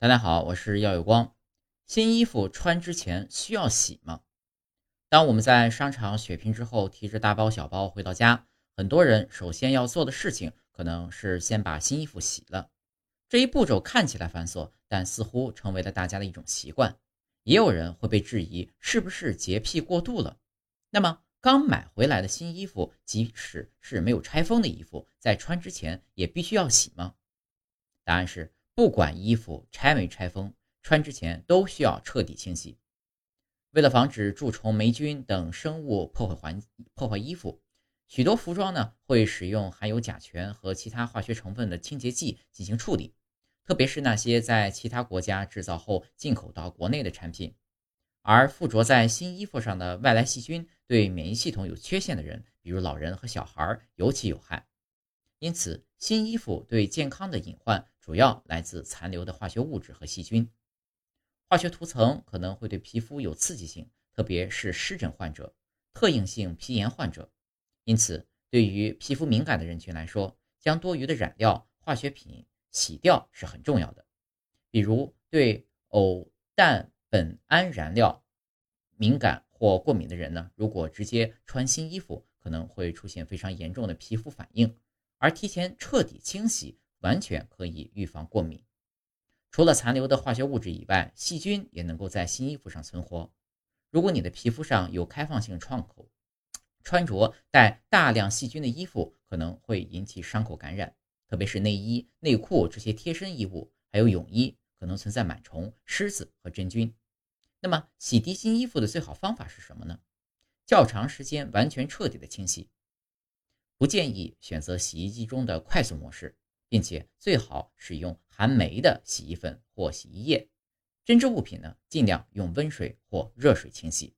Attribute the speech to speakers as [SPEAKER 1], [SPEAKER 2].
[SPEAKER 1] 大家好，我是耀有光。新衣服穿之前需要洗吗？当我们在商场血拼之后，提着大包小包回到家，很多人首先要做的事情可能是先把新衣服洗了。这一步骤看起来繁琐，但似乎成为了大家的一种习惯。也有人会被质疑是不是洁癖过度了。那么，刚买回来的新衣服，即使是没有拆封的衣服，在穿之前也必须要洗吗？答案是。不管衣服拆没拆封，穿之前都需要彻底清洗。为了防止蛀虫、霉菌等生物破坏环破坏衣服，许多服装呢会使用含有甲醛和其他化学成分的清洁剂进行处理。特别是那些在其他国家制造后进口到国内的产品，而附着在新衣服上的外来细菌对免疫系统有缺陷的人，比如老人和小孩，尤其有害。因此，新衣服对健康的隐患主要来自残留的化学物质和细菌。化学涂层可能会对皮肤有刺激性，特别是湿疹患者、特应性皮炎患者。因此，对于皮肤敏感的人群来说，将多余的染料、化学品洗掉是很重要的。比如，对偶氮苯胺燃料敏感或过敏的人呢，如果直接穿新衣服，可能会出现非常严重的皮肤反应。而提前彻底清洗，完全可以预防过敏。除了残留的化学物质以外，细菌也能够在新衣服上存活。如果你的皮肤上有开放性创口，穿着带大量细菌的衣服可能会引起伤口感染，特别是内衣、内裤这些贴身衣物，还有泳衣，可能存在螨虫、虱子和真菌。那么，洗涤新衣服的最好方法是什么呢？较长时间、完全彻底的清洗。不建议选择洗衣机中的快速模式，并且最好使用含酶的洗衣粉或洗衣液。针织物品呢，尽量用温水或热水清洗。